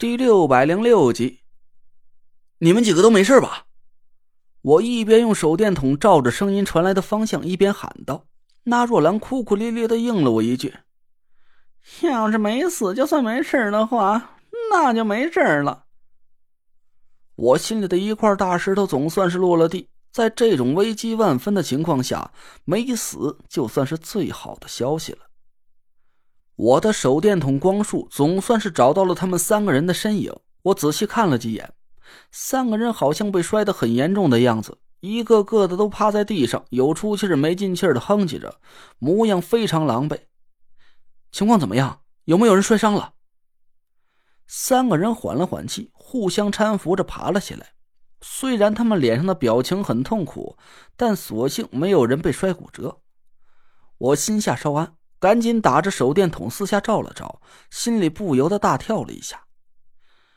第六百零六集，你们几个都没事吧？我一边用手电筒照着声音传来的方向，一边喊道。那若兰哭哭咧咧的应了我一句：“要是没死，就算没事的话，那就没事了。”我心里的一块大石头总算是落了地。在这种危机万分的情况下，没死就算是最好的消息了。我的手电筒光束总算是找到了他们三个人的身影。我仔细看了几眼，三个人好像被摔得很严重的样子，一个个的都趴在地上，有出气儿没进气儿的哼唧着，模样非常狼狈。情况怎么样？有没有人摔伤了？三个人缓了缓气，互相搀扶着爬了起来。虽然他们脸上的表情很痛苦，但所幸没有人被摔骨折。我心下稍安。赶紧打着手电筒四下照了照，心里不由得大跳了一下。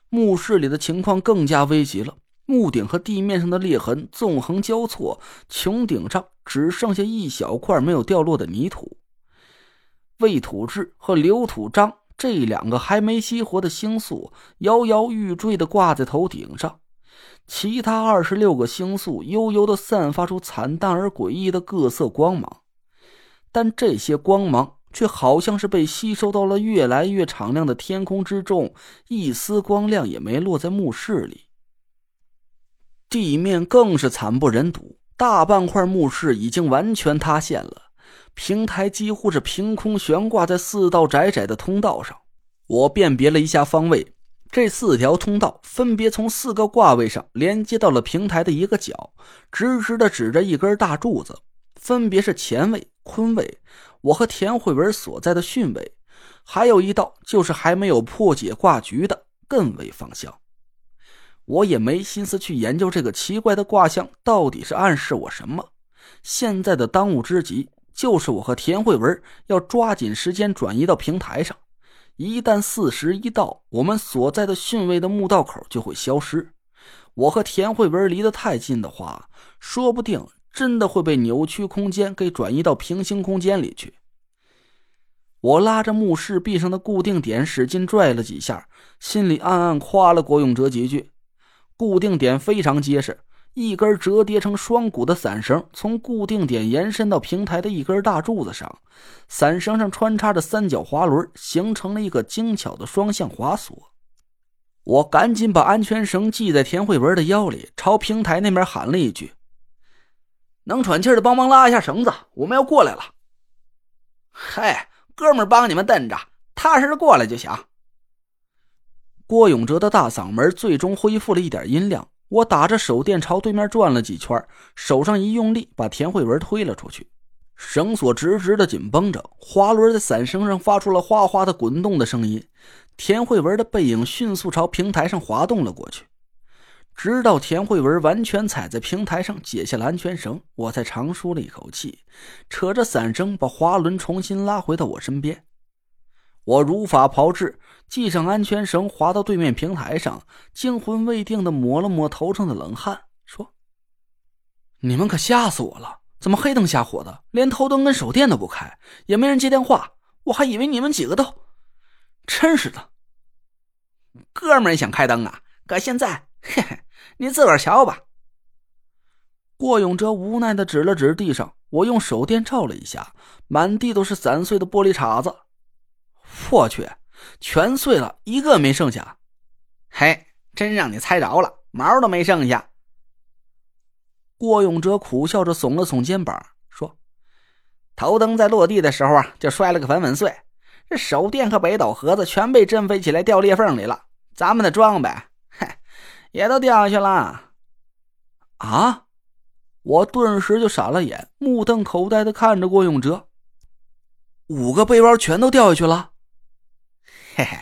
墓室里的情况更加危急了，墓顶和地面上的裂痕纵横交错，穹顶上只剩下一小块没有掉落的泥土。魏土志和刘土章这两个还没熄活的星宿摇摇欲坠的挂在头顶上，其他二十六个星宿悠悠的散发出惨淡而诡异的各色光芒。但这些光芒却好像是被吸收到了越来越敞亮的天空之中，一丝光亮也没落在墓室里。地面更是惨不忍睹，大半块墓室已经完全塌陷了，平台几乎是凭空悬挂在四道窄窄的通道上。我辨别了一下方位，这四条通道分别从四个挂位上连接到了平台的一个角，直直的指着一根大柱子，分别是前位。坤位，我和田慧文所在的巽位，还有一道就是还没有破解卦局的艮位方向。我也没心思去研究这个奇怪的卦象到底是暗示我什么。现在的当务之急就是我和田慧文要抓紧时间转移到平台上。一旦巳时一到，我们所在的巽位的墓道口就会消失。我和田慧文离得太近的话，说不定。真的会被扭曲空间给转移到平行空间里去。我拉着墓室壁上的固定点，使劲拽了几下，心里暗暗夸了郭永哲几句。固定点非常结实，一根折叠成双股的伞绳从固定点延伸到平台的一根大柱子上，伞绳上穿插着三角滑轮，形成了一个精巧的双向滑索。我赶紧把安全绳系在田慧文的腰里，朝平台那边喊了一句。能喘气的帮忙拉一下绳子，我们要过来了。嗨，哥们帮你们蹬着，踏实的过来就行。郭永哲的大嗓门最终恢复了一点音量。我打着手电朝对面转了几圈，手上一用力，把田慧文推了出去。绳索直直的紧绷着，滑轮在伞绳上发出了哗哗的滚动的声音。田慧文的背影迅速朝平台上滑动了过去。直到田慧文完全踩在平台上，解下了安全绳，我才长舒了一口气，扯着伞绳把滑轮重新拉回到我身边。我如法炮制，系上安全绳，滑到对面平台上，惊魂未定的抹了抹头上的冷汗，说：“你们可吓死我了！怎么黑灯瞎火的，连头灯跟手电都不开，也没人接电话，我还以为你们几个都……真是的，哥们想开灯啊，可现在……嘿嘿。”你自个儿瞧吧。郭永哲无奈的指了指地上，我用手电照了一下，满地都是散碎的玻璃碴子。我去，全碎了，一个没剩下。嘿，真让你猜着了，毛都没剩下。郭永哲苦笑着耸了耸肩膀，说：“头灯在落地的时候啊，就摔了个粉粉碎。这手电和北斗盒子全被震飞起来，掉裂缝里了。咱们的装备，”也都掉下去了，啊！我顿时就傻了眼，目瞪口呆的看着郭永哲。五个背包全都掉下去了，嘿嘿，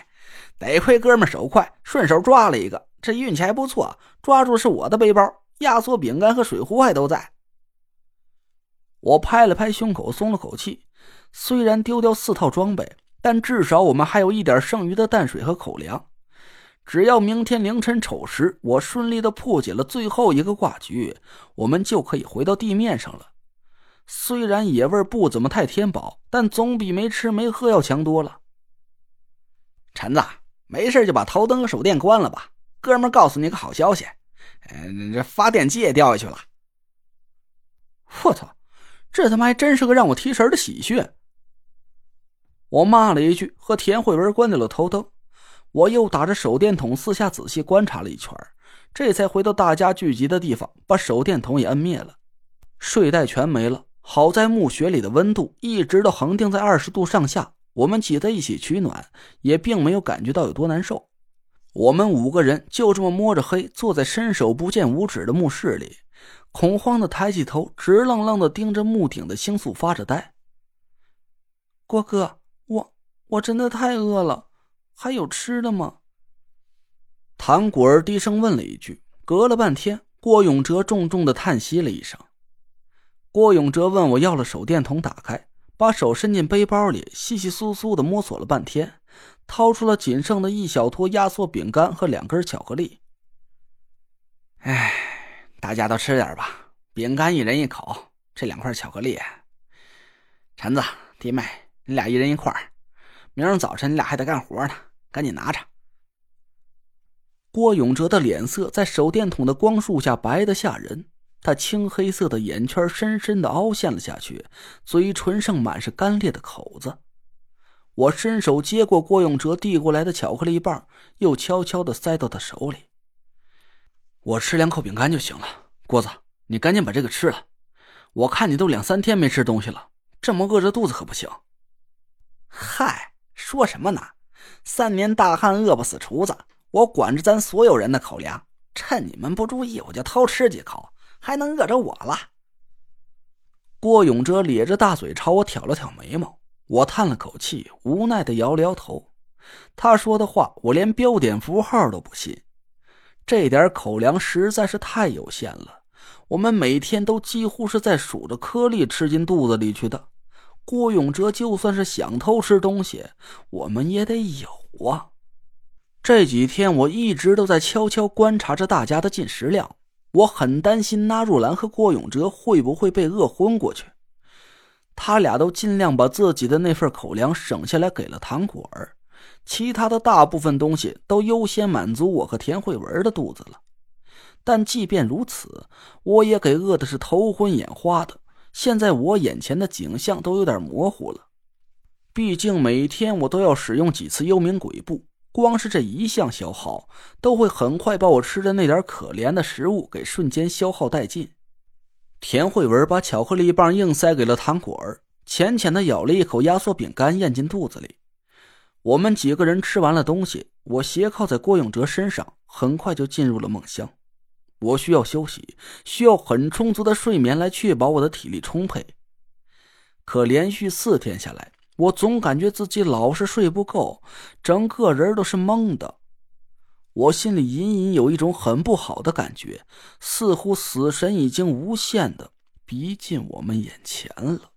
得亏哥们手快，顺手抓了一个，这运气还不错，抓住是我的背包，压缩饼干和水壶还都在。我拍了拍胸口，松了口气。虽然丢掉四套装备，但至少我们还有一点剩余的淡水和口粮。只要明天凌晨丑时，我顺利的破解了最后一个挂局，我们就可以回到地面上了。虽然野味不怎么太填饱，但总比没吃没喝要强多了。陈子，没事就把头灯和手电关了吧。哥们告诉你个好消息，嗯，这发电机也掉下去了。我操，这他妈还真是个让我提神的喜讯！我骂了一句，和田慧文关掉了头灯。我又打着手电筒四下仔细观察了一圈，这才回到大家聚集的地方，把手电筒也摁灭了。睡袋全没了，好在墓穴里的温度一直都恒定在二十度上下，我们挤在一起取暖，也并没有感觉到有多难受。我们五个人就这么摸着黑坐在伸手不见五指的墓室里，恐慌的抬起头，直愣愣的盯着墓顶的星宿发着呆。郭哥，我我真的太饿了，还有吃的吗？唐果儿低声问了一句。隔了半天，郭永哲重重的叹息了一声。郭永哲问我要了手电筒，打开，把手伸进背包里，细细疏疏的摸索了半天，掏出了仅剩的一小坨压缩饼干和两根巧克力。哎，大家都吃点吧，饼干一人一口，这两块巧克力，陈子、弟妹，你俩一人一块明儿早晨你俩还得干活呢，赶紧拿着。郭永哲的脸色在手电筒的光束下白的吓人。他青黑色的眼圈深深的凹陷了下去，嘴唇上满是干裂的口子。我伸手接过郭永哲递过来的巧克力棒，又悄悄的塞到他手里。我吃两口饼干就行了。郭子，你赶紧把这个吃了。我看你都两三天没吃东西了，这么饿着肚子可不行。嗨，说什么呢？三年大旱饿不死厨子，我管着咱所有人的口粮，趁你们不注意，我就偷吃几口。还能饿着我了？郭永哲咧着大嘴朝我挑了挑眉毛，我叹了口气，无奈的摇了摇头。他说的话，我连标点符号都不信。这点口粮实在是太有限了，我们每天都几乎是在数着颗粒吃进肚子里去的。郭永哲就算是想偷吃东西，我们也得有啊。这几天我一直都在悄悄观察着大家的进食量。我很担心纳若兰和郭永哲会不会被饿昏过去，他俩都尽量把自己的那份口粮省下来给了糖果儿，其他的大部分东西都优先满足我和田慧文的肚子了。但即便如此，我也给饿的是头昏眼花的，现在我眼前的景象都有点模糊了，毕竟每天我都要使用几次幽冥鬼步。光是这一项消耗，都会很快把我吃的那点可怜的食物给瞬间消耗殆尽。田慧文把巧克力棒硬塞给了唐果儿，浅浅的咬了一口压缩饼干，咽进肚子里。我们几个人吃完了东西，我斜靠在郭永哲身上，很快就进入了梦乡。我需要休息，需要很充足的睡眠来确保我的体力充沛。可连续四天下来，我总感觉自己老是睡不够，整个人都是懵的。我心里隐隐有一种很不好的感觉，似乎死神已经无限的逼近我们眼前了。